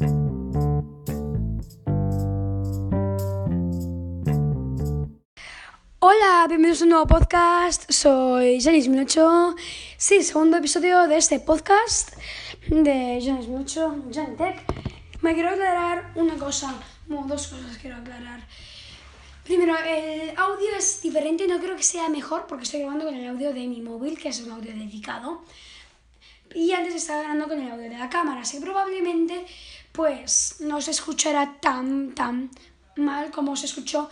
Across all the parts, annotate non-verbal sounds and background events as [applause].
Hola, bienvenidos a un nuevo podcast. Soy Janis Minucho. Sí, segundo episodio de este podcast de Janis Minucho, Janitech. Me quiero aclarar una cosa, bueno, dos cosas quiero aclarar. Primero, el audio es diferente, no creo que sea mejor porque estoy grabando con el audio de mi móvil, que es un audio dedicado. Y antes estaba grabando con el audio de la cámara, así que probablemente pues no se escuchará tan, tan mal como se escuchó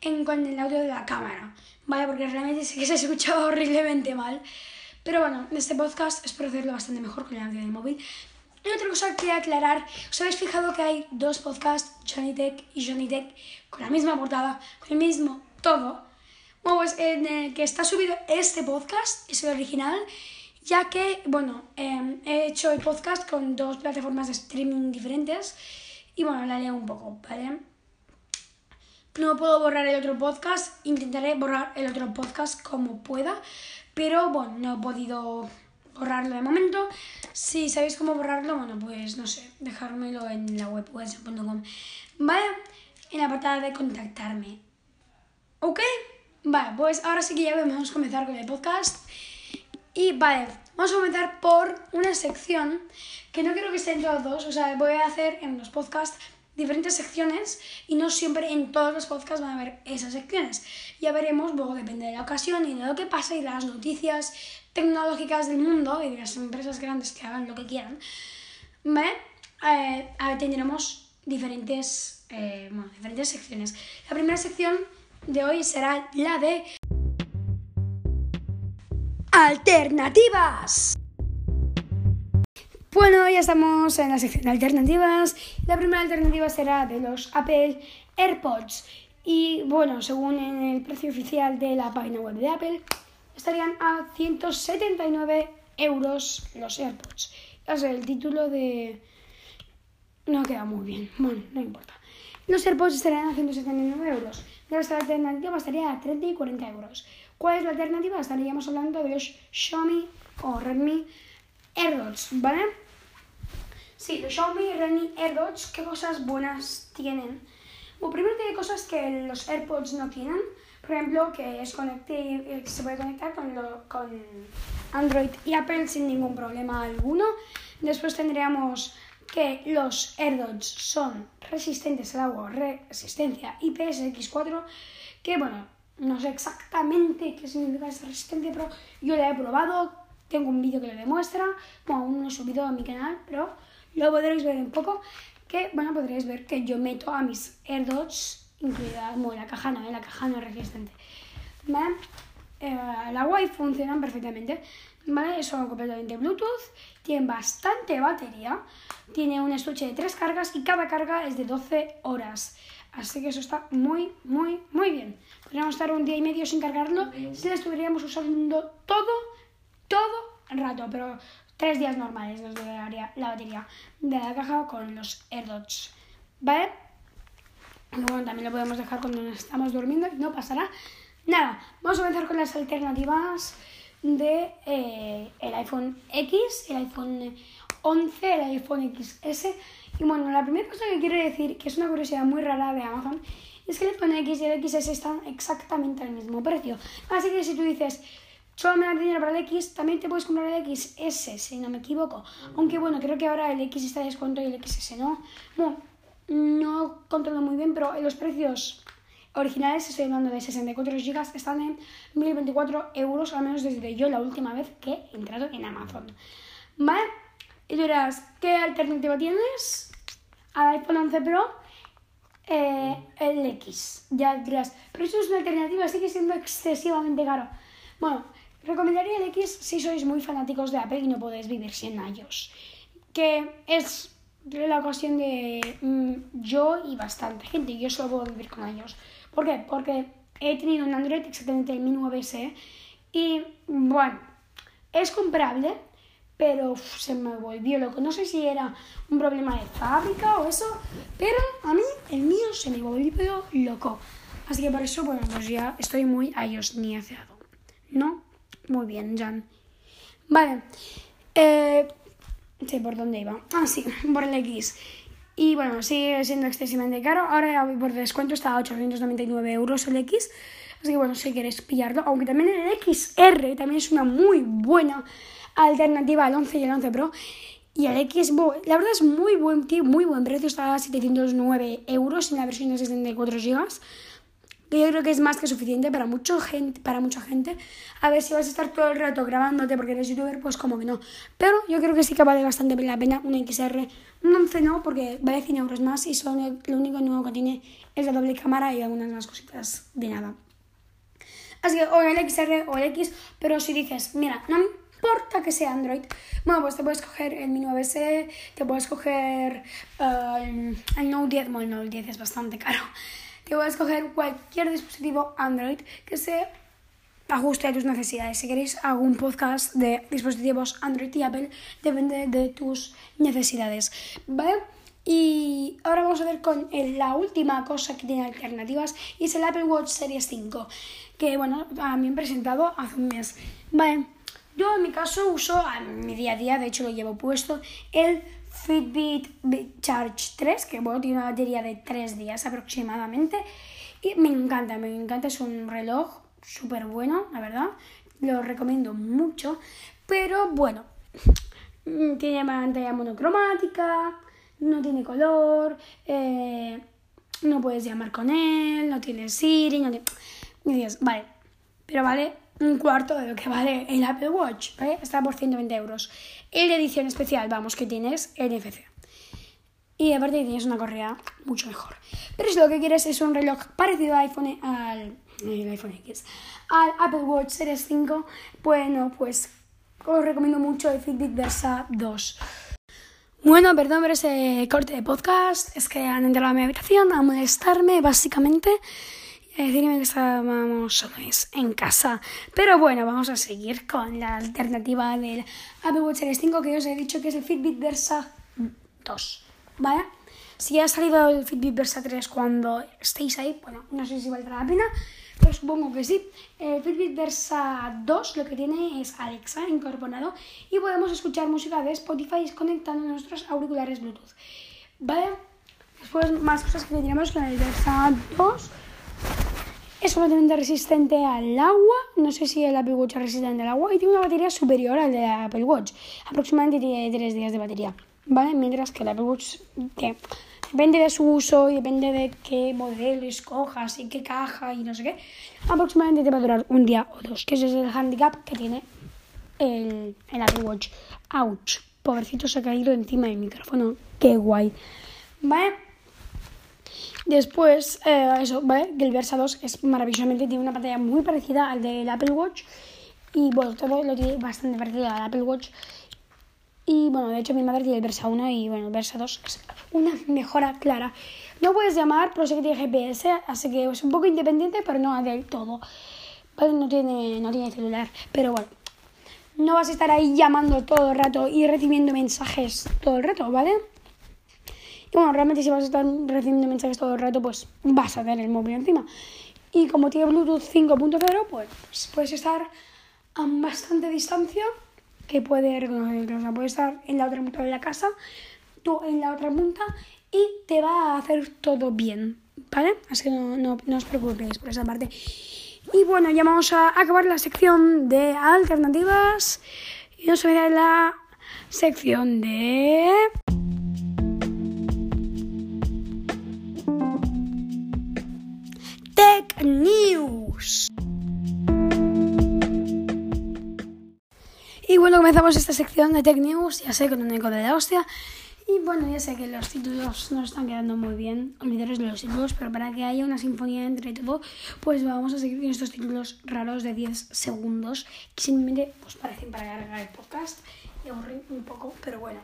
en, con el audio de la cámara, ¿vale? Porque realmente sí que se escuchaba [laughs] horriblemente mal. Pero bueno, en este podcast espero hacerlo bastante mejor con el audio del móvil. Y otra cosa que aclarar, ¿os habéis fijado que hay dos podcasts, Johnny Tech y Johnny Tech, con la misma portada, con el mismo todo? Bueno, pues en el que está subido este podcast, es el original, ya que, bueno, eh, he hecho el podcast con dos plataformas de streaming diferentes y bueno, la leo un poco, ¿vale? No puedo borrar el otro podcast, intentaré borrar el otro podcast como pueda, pero bueno, no he podido borrarlo de momento. Si sabéis cómo borrarlo, bueno, pues no sé, dejármelo en la web webs.com. Vale, en la portada de contactarme. ¿Ok? Vale, pues ahora sí que ya a comenzar con el podcast. Y vale, vamos a comenzar por una sección que no quiero que estén todos dos, o sea, voy a hacer en los podcasts diferentes secciones y no siempre en todos los podcasts van a haber esas secciones. Ya veremos, luego depende de la ocasión y de lo que pasa y de las noticias tecnológicas del mundo y de las empresas grandes que hagan lo que quieran. ¿Vale? Eh, tendremos diferentes, eh, bueno, diferentes secciones. La primera sección de hoy será la de alternativas. Bueno, ya estamos en la sección de alternativas. La primera alternativa será de los Apple AirPods. Y bueno, según el precio oficial de la página web de Apple, estarían a 179 euros los AirPods. El título de... No queda muy bien. Bueno, no importa. Los AirPods estarían a 179 euros. La alternativa estaría a 30 y 40 euros. ¿Cuál es la alternativa? Estaríamos hablando de los Xiaomi o Redmi AirDots, ¿vale? Sí, los Xiaomi Redmi AirDots, ¿qué cosas buenas tienen? Bueno, primero tiene cosas que los AirPods no tienen. Por ejemplo, que es que se puede conectar con, con Android y Apple sin ningún problema alguno. Después tendríamos que los AirDots son resistentes al agua, resistencia IPS-X4, que bueno, no sé exactamente qué significa esta resistencia, pero yo la he probado, tengo un vídeo que lo demuestra, bueno, aún no he subido a mi canal, pero lo podréis ver un poco, que bueno, podréis ver que yo meto a mis AirDots, incluida como la caja no, la caja no es resistente. ¿Vale? Eh, agua y funcionan perfectamente. ¿Vale? Son completamente Bluetooth, tienen bastante batería, tiene un estuche de tres cargas y cada carga es de 12 horas. Así que eso está muy, muy, muy bien. Podríamos estar un día y medio sin cargarlo si lo estuviéramos usando todo, todo el rato, pero tres días normales nos duraría la batería de la caja con los AirDots. ¿Vale? bueno, también lo podemos dejar cuando estamos durmiendo y no pasará nada. Vamos a comenzar con las alternativas de eh, el iPhone X, el iPhone 11, el iPhone XS. Y bueno, la primera cosa que quiero decir, que es una curiosidad muy rara de Amazon, es que el iPhone X y el XS están exactamente al mismo precio. Así que si tú dices, solo me da dinero para el X, también te puedes comprar el XS, si no me equivoco. Aunque bueno, creo que ahora el X está de descuento y el XS no. Bueno, no controlo muy bien, pero los precios originales, estoy hablando de 64 GB, están en 1024 euros, al menos desde yo la última vez que he entrado en Amazon. ¿Vale? Y dirás, ¿qué alternativa tienes? Al iPhone 11 Pro, eh, el X. Ya dirás, pero eso es una alternativa, sigue siendo excesivamente caro. Bueno, recomendaría el X si sois muy fanáticos de Apple y no podéis vivir sin ellos. Que es la cuestión de mm, yo y bastante gente. Yo solo puedo vivir con ellos. ¿Por qué? Porque he tenido un Android exactamente el Mi 9S y bueno, es comprable, pero se me volvió loco. No sé si era un problema de fábrica o eso, pero a mí el mío se me volvió loco. Así que por eso, bueno, pues ya estoy muy iOS niaceado. ¿No? Muy bien, Jan. Vale. Eh, sí, ¿por dónde iba? Ah, sí, [laughs] por el X. Y bueno, sigue siendo excesivamente caro. Ahora por descuento está a 899 euros el X. Así que bueno, si queréis pillarlo, aunque también el XR también es una muy buena alternativa al 11 y el 11 Pro. Y el X, la verdad es muy buen, muy buen precio, está a 709 euros en la versión de 64 GB que yo creo que es más que suficiente para, mucho gente, para mucha gente. A ver si vas a estar todo el rato grabándote porque eres youtuber, pues como que no. Pero yo creo que sí que vale bastante la pena un XR. Un 11 no, porque vale 100 euros más y son lo único nuevo que tiene es la doble cámara y algunas más cositas de nada. Así que o el XR o el X, pero si dices, mira, no importa que sea Android, bueno, pues te puedes coger el Mi 9S, te puedes coger eh, el Note 10, bueno, el Note 10 es bastante caro que voy a escoger cualquier dispositivo Android que se ajuste a tus necesidades. Si queréis algún podcast de dispositivos Android y Apple, depende de tus necesidades. ¿Vale? Y ahora vamos a ver con la última cosa que tiene alternativas y es el Apple Watch Series 5, que bueno, a mí han presentado hace un mes. Vale, yo en mi caso uso a mi día a día, de hecho lo llevo puesto, el Fitbit Charge 3, que bueno, tiene una batería de 3 días aproximadamente. Y me encanta, me encanta, es un reloj súper bueno, la verdad. Lo recomiendo mucho. Pero bueno, tiene pantalla monocromática, no tiene color, eh, no puedes llamar con él, no tiene Siri, no tiene... Vale, pero vale un cuarto de lo que vale el Apple Watch, ¿vale? Está por 120 euros. El de edición especial, vamos, que tienes NFC. Y aparte tienes una correa mucho mejor. Pero si lo que quieres es un reloj parecido al iPhone, al, iPhone X, al Apple Watch Series 5, bueno, pues os recomiendo mucho el Fitbit Versa 2. Bueno, perdón por ese corte de podcast, es que han entrado a mi habitación a molestarme básicamente decirme que estábamos en casa. Pero bueno, vamos a seguir con la alternativa del Apple Watch Series 5 que os he dicho que es el Fitbit Versa 2. ¿Vale? Si ha salido el Fitbit Versa 3 cuando estéis ahí, bueno, no sé si valdrá la pena, pero supongo que sí. El Fitbit Versa 2 lo que tiene es Alexa incorporado y podemos escuchar música de Spotify conectando nuestros auriculares Bluetooth. ¿Vale? Después más cosas que tendríamos con el Versa 2 es completamente resistente al agua. No sé si el Apple Watch es resistente al agua. Y tiene una batería superior al de Apple Watch. Aproximadamente tiene 3 días de batería. ¿Vale? Mientras que el Apple Watch depende de su uso y depende de qué modelo escojas y qué caja y no sé qué. Aproximadamente te va a durar un día o dos. Que ese es el handicap que tiene el Apple Watch. Ouch. Pobrecito se ha caído encima del micrófono. Qué guay. ¿Vale? Después, eh, eso, ¿vale? Que el Versa 2 es maravillosamente, tiene una pantalla muy parecida al del Apple Watch. Y bueno, todo lo tiene bastante parecido al Apple Watch. Y bueno, de hecho mi madre tiene el Versa 1 y bueno, el Versa 2 es una mejora clara. No puedes llamar, pero sé que tiene GPS, así que es un poco independiente, pero no del todo. ¿Vale? No tiene, no tiene celular, pero bueno. No vas a estar ahí llamando todo el rato y recibiendo mensajes todo el rato, ¿vale? Bueno, realmente si vas a estar recibiendo mensajes todo el rato, pues vas a tener el móvil encima. Y como tiene Bluetooth 5.0, pues puedes estar a bastante distancia que puede reconocerlo. O sea, puede estar en la otra punta de la casa, tú en la otra punta y te va a hacer todo bien, ¿vale? Así que no, no, os preocupéis por esa parte. Y bueno, ya vamos a acabar la sección de alternativas y nos a la sección de... News. Y bueno, comenzamos esta sección de Tech News, ya sé, con un eco de la hostia. Y bueno, ya sé que los títulos no están quedando muy bien, olvidaros de los títulos, pero para que haya una sinfonía entre todo, pues vamos a seguir con estos títulos raros de 10 segundos, que simplemente pues parecen para cargar el podcast y aburrir un poco, pero bueno.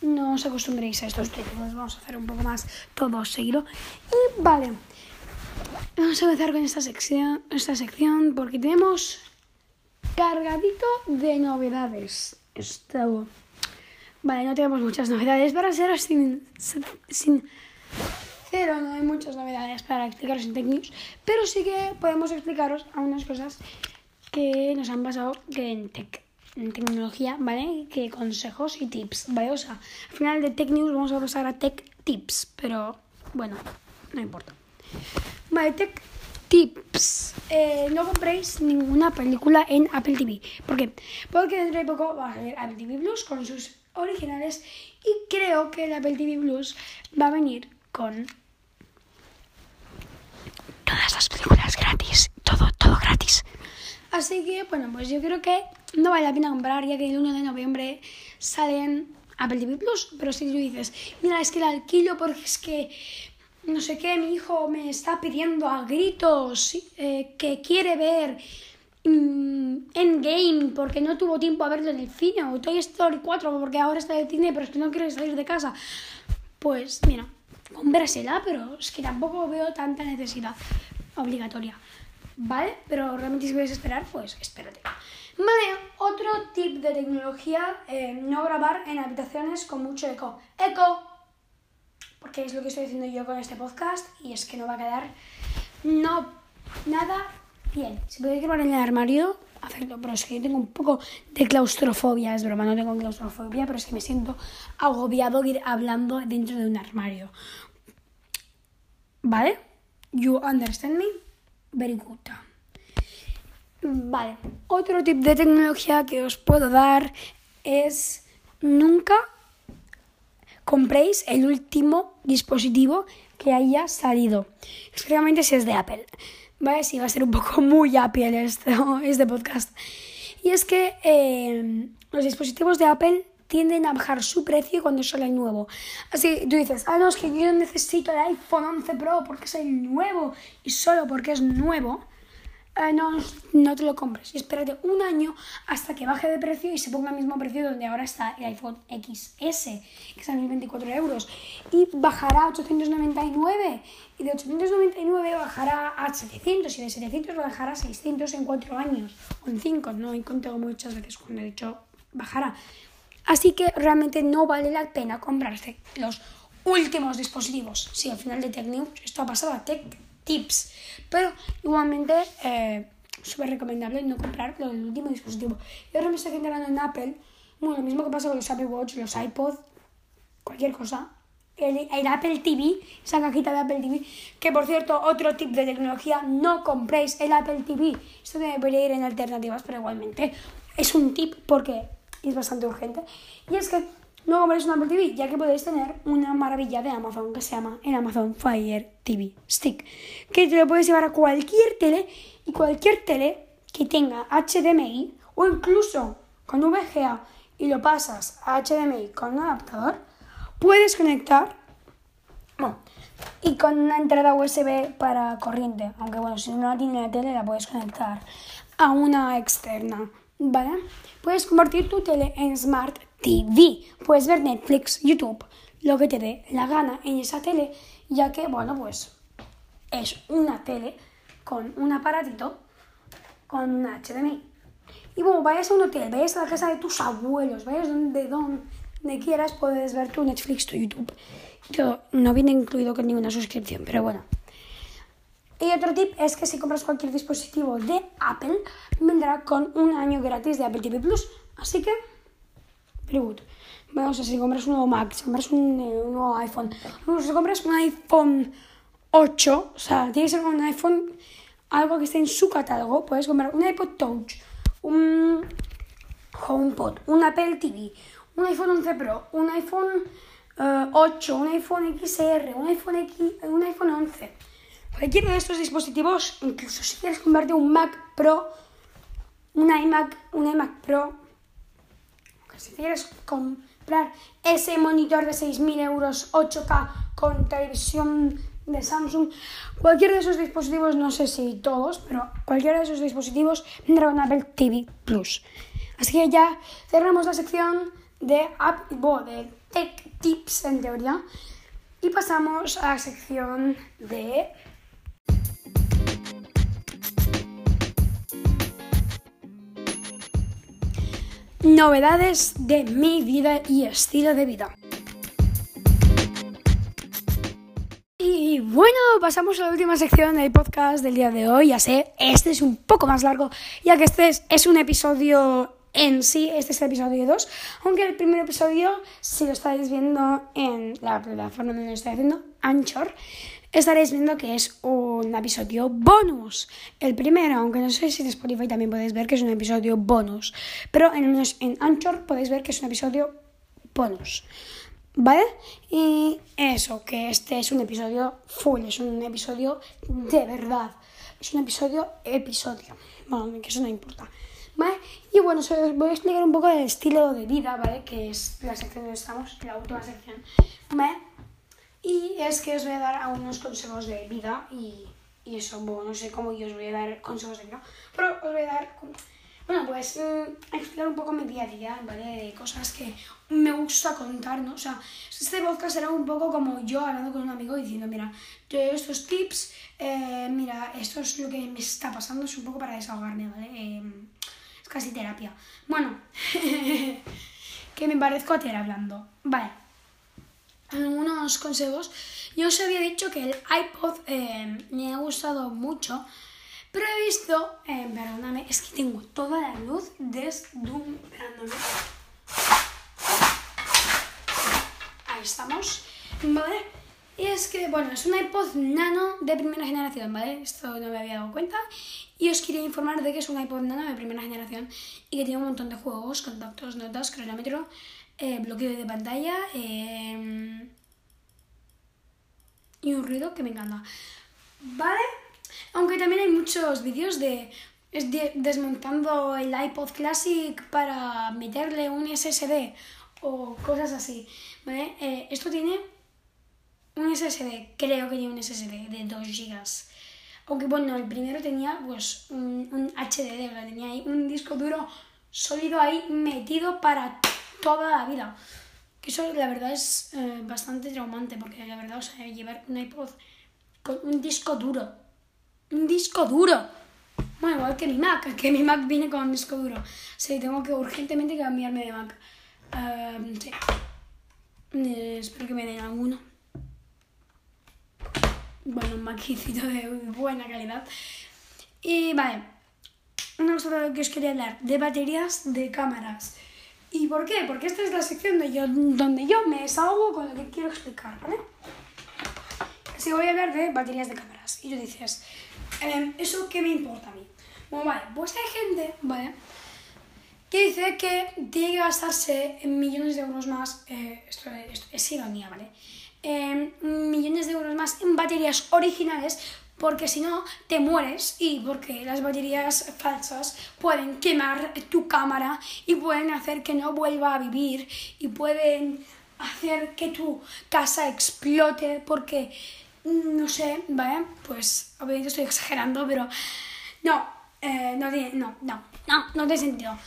No os acostumbréis a estos títulos, vamos a hacer un poco más todo seguido. Y vale, Vamos a empezar con esta sección, esta sección porque tenemos cargadito de novedades. Esto. Vale, no tenemos muchas novedades para ser sin, sin cero, no hay muchas novedades para explicaros en Tech pero sí que podemos explicaros algunas cosas que nos han pasado que en tech, en tecnología, ¿vale? Que consejos y tips, ¿vale? O sea, al final de Tech News vamos a pasar a Tech tips, pero bueno, no importa. Vale, tech tips. Eh, no compréis ninguna película en Apple TV. ¿Por qué? Porque dentro de poco va a salir Apple TV Plus con sus originales y creo que el Apple TV Plus va a venir con todas las películas gratis, todo, todo gratis. Así que, bueno, pues yo creo que no vale la pena comprar ya que el 1 de noviembre salen Apple TV Plus, pero si tú dices, mira, es que la alquilo porque es que no sé qué, mi hijo me está pidiendo a gritos eh, que quiere ver mm, Endgame porque no tuvo tiempo a verlo en el cine, o Toy Story 4 porque ahora está en el cine, pero es que no quiere salir de casa. Pues mira, cómprasela, pero es que tampoco veo tanta necesidad obligatoria. ¿Vale? Pero realmente si puedes esperar, pues espérate. Vale, otro tip de tecnología, eh, no grabar en habitaciones con mucho eco. ¡Eco! Porque es lo que estoy haciendo yo con este podcast y es que no va a quedar no nada bien. Si podéis grabar en el armario, hacerlo, pero es que yo tengo un poco de claustrofobia, es broma, no tengo claustrofobia, pero es que me siento agobiado ir hablando dentro de un armario. ¿Vale? You understand me? Very good. Vale, otro tip de tecnología que os puedo dar es nunca compréis el último dispositivo que haya salido, especialmente si es de Apple. Vale, sí, va a ser un poco muy Apple [laughs] este podcast. Y es que eh, los dispositivos de Apple tienden a bajar su precio cuando sale el nuevo. Así tú dices, ah, no, es que yo necesito el iPhone 11 Pro porque es el nuevo y solo porque es nuevo. Eh, no, no te lo compres. Espérate un año hasta que baje de precio y se ponga al mismo precio donde ahora está el iPhone XS, que es a 1024 euros. Y bajará a 899. Y de 899 bajará a 700. Y de 700 bajará a 600 en 4 años. O en 5. No he contado muchas veces cuando he dicho bajará. Así que realmente no vale la pena comprarse los últimos dispositivos. Sí, al final de Tech esto ha pasado a Tech Tips. Pero igualmente, eh, súper recomendable no comprar el último dispositivo. Y ahora me estoy centrando en Apple. Bueno, lo mismo que pasa con los Apple Watch, los iPod, cualquier cosa. El, el, Apple TV, esa cajita de Apple TV, que por cierto, otro tip de tecnología, no compréis el Apple TV. Esto debería ir en alternativas, pero igualmente es un tip porque es bastante urgente. Y es que no compréis un Apple TV, ya que podéis tener una maravilla de Amazon que se llama el Amazon Fire TV Stick, que te lo puedes llevar a cualquier tele y cualquier tele que tenga HDMI o incluso con VGA y lo pasas a HDMI con un adaptador, puedes conectar y con una entrada USB para corriente, aunque bueno, si no la tiene la tele la puedes conectar a una externa, ¿vale? Puedes convertir tu tele en Smart TV. Puedes ver Netflix, YouTube, lo que te dé la gana en esa tele, ya que, bueno, pues es una tele con un aparatito con un HDMI. Y bueno, vayas a un hotel, vayas a la casa de tus abuelos, vayas donde, donde quieras, puedes ver tu Netflix, tu YouTube. Todo, no viene incluido con ninguna suscripción, pero bueno. Y otro tip es que si compras cualquier dispositivo de Apple, vendrá con un año gratis de Apple TV Plus. Así que Pregunto. Vamos a si compras un nuevo Mac, si compras un, eh, nuevo iPhone, si compras un iPhone 8, o sea, tienes que ser un iPhone, algo que esté en su catálogo, puedes comprar un iPod Touch, un HomePod, un Apple TV, un iPhone 11 Pro, un iPhone 8, eh, un iPhone XR, un iPhone, X, un iPhone 11. Cualquiera de estos dispositivos, incluso si quieres comprarte un Mac Pro, un iMac, un iMac Pro, si quieres comprar ese monitor de 6.000 euros 8K con televisión de Samsung, cualquiera de esos dispositivos, no sé si todos, pero cualquiera de esos dispositivos vendrá con Apple TV Plus. Así que ya cerramos la sección de, app, de Tech Tips en teoría y pasamos a la sección de novedades de mi vida y estilo de vida. Y bueno, pasamos a la última sección del podcast del día de hoy. Ya sé, este es un poco más largo, ya que este es, un episodio en sí, este es el episodio 2, aunque el primer episodio, si lo estáis viendo en la plataforma donde lo estoy haciendo, Anchor, estaréis viendo que es un episodio bonus. El primero, aunque no sé si en Spotify también podéis ver que es un episodio bonus, pero en, en Anchor podéis ver que es un episodio bonus. ¿Vale? Y eso, que este es un episodio full, es un episodio de verdad. Es un episodio episodio. Bueno, que eso no importa. ¿Vale? Y bueno, os voy a explicar un poco del estilo de vida, ¿vale? Que es la sección donde estamos, la última sección. ¿Vale? Y es que os voy a dar algunos consejos de vida y, y eso, bueno, no sé cómo yo os voy a dar consejos de vida, pero os voy a dar bueno, pues mm, explicar un poco mi día a día, ¿vale? De cosas que me gusta contar, ¿no? O sea, este podcast será un poco como yo hablando con un amigo diciendo, mira, yo estos tips, eh, mira, esto es lo que me está pasando, es un poco para desahogarme, ¿vale? Em, es casi terapia. Bueno, [laughs] que me parezco a Tera hablando. Vale. Algunos consejos. Yo os había dicho que el iPod eh, me ha gustado mucho pero he visto, eh, perdóname, es que tengo toda la luz deslumbrándome. Ahí estamos, ¿vale? Y es que, bueno, es un iPod Nano de primera generación, ¿vale? Esto no me había dado cuenta. Y os quería informar de que es un iPod Nano de primera generación y que tiene un montón de juegos, contactos, notas, cronómetro, eh, bloqueo de pantalla eh, y un ruido que me encanta. ¿Vale? Aunque también hay muchos vídeos de, desmontando el iPod Classic para meterle un SSD o cosas así. ¿vale? Eh, esto tiene un SSD, creo que tiene un SSD de 2 GB. Aunque bueno, el primero tenía pues un, un HDD, tenía ahí un disco duro sólido ahí metido para toda la vida. Que eso la verdad es eh, bastante traumante porque la verdad, o sea, llevar un iPod con un disco duro un disco duro. Bueno, igual que mi Mac, [laughs] que mi Mac viene con un disco duro. Sí, tengo que urgentemente cambiarme de Mac. Uh, sí. Eh, espero que me den alguno. Bueno, un Macicito de buena calidad. Y vale, una cosa que os quería hablar, de baterías de cámaras. ¿Y por qué? Porque esta es la sección de yo, donde yo me desahogo con lo que quiero explicar, ¿vale? Así voy a hablar de baterías de cámaras. Y tú dices, Em, ¿Eso qué me importa a mí? Bueno, vale, pues hay gente, ¿vale? Que dice que tiene que gastarse millones de euros más, eh, esto, es ironía, ¿vale? millones de euros más en baterías originales porque si no te mueres y porque las baterías falsas pueden quemar tu cámara y pueden hacer que no vuelva a vivir y pueden hacer que tu casa explote porque no sé, ¿vale? Pues obviamente estoy exagerando, pero no, eh, no no, no, no, no tiene sentido.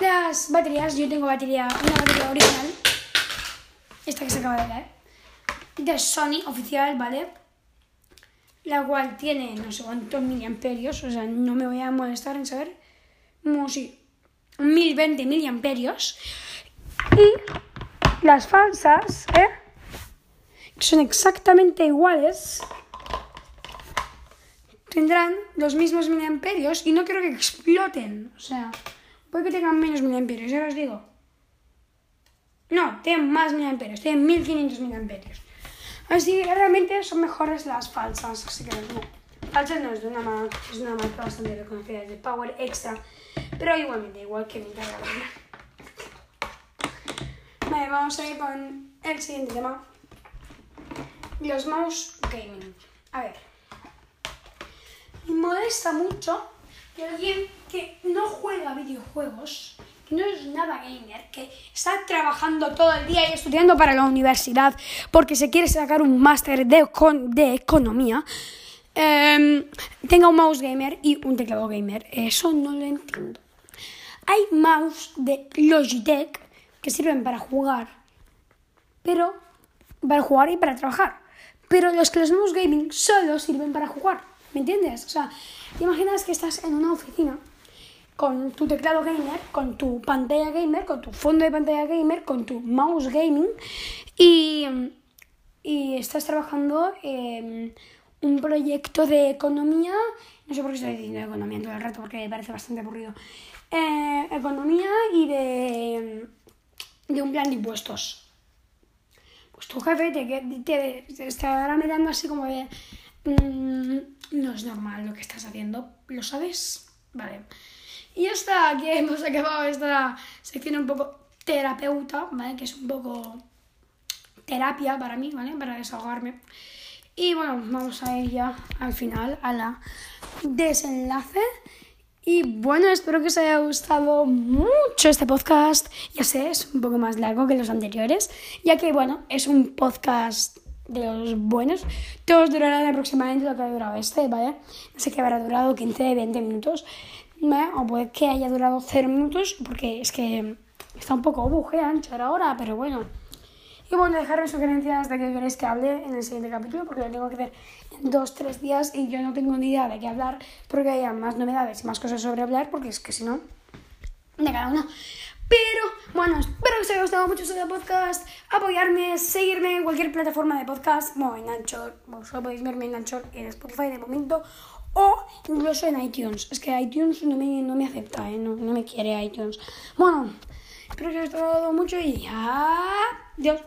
Las baterías, yo tengo batería, una batería original, esta que se acaba de ver, de Sony oficial, ¿vale? La cual tiene no sé cuántos miliamperios, o sea, no me voy a molestar en saber, como si 1020 miliamperios. Y las falsas, ¿eh? son exactamente iguales, tendrán los mismos miliamperios y no quiero que exploten. O sea, puede que tengan menos miliamperios, ya os digo. No, tienen más miliamperios, tienen 1500 miliamperios. Así que realmente son mejores las falsas, así que no. Falsas no es de una marca, es una marca bastante reconocida, es de Power Extra, pero igualmente, igual que mi carga. Vale, vamos a ir con el siguiente tema. Los mouse gaming. A ver. Me molesta mucho que alguien que no juega videojuegos, no es nada gamer, que está trabajando todo el día y estudiando para la universidad porque se quiere sacar un máster de, de economía, em, tenga un mouse gamer y un teclado gamer. Eso no lo entiendo. Hay mouse de Logitech que sirven para jugar, pero para jugar y para trabajar. Pero los que los mouse gaming solo sirven para jugar, ¿me entiendes? O sea, te imaginas que estás en una oficina con tu teclado gamer, con tu pantalla gamer, con tu fondo de pantalla gamer, con tu mouse gaming y, y estás trabajando en un proyecto de economía, no sé por qué estoy diciendo economía todo el rato porque me parece bastante aburrido, eh, economía y de, de un plan de impuestos. Pues tu jefe te, te, te estará mirando así como de, mm, no es normal lo que estás haciendo, ¿lo sabes? Vale. Y ya está, aquí hemos acabado esta sección un poco terapeuta, ¿vale? Que es un poco terapia para mí, ¿vale? Para desahogarme. Y bueno, vamos a ir ya al final, a la desenlace. Y bueno, espero que os haya gustado mucho este podcast. Ya sé, es un poco más largo que los anteriores, ya que bueno, es un podcast de los buenos. Todos durarán aproximadamente lo que ha durado este, ¿vale? No sé qué habrá durado 15, 20 minutos. O puede que haya durado 0 minutos, porque es que está un poco buje ancho ahora, pero bueno. Y bueno, dejarme sugerencias de qué queréis que hable en el siguiente capítulo, porque lo tengo que hacer en 2-3 días y yo no tengo ni idea de qué hablar, porque haya más novedades y más cosas sobre hablar, porque es que si no, de cada uno. Pero bueno, espero que os haya gustado mucho este podcast. Apoyarme, seguirme en cualquier plataforma de podcast, bueno, en Anchor, solo podéis verme en Anchor, en Spotify de momento, o incluso en iTunes. Es que iTunes no me, no me acepta, ¿eh? no, no me quiere iTunes. Bueno, espero que os haya gustado mucho y adiós.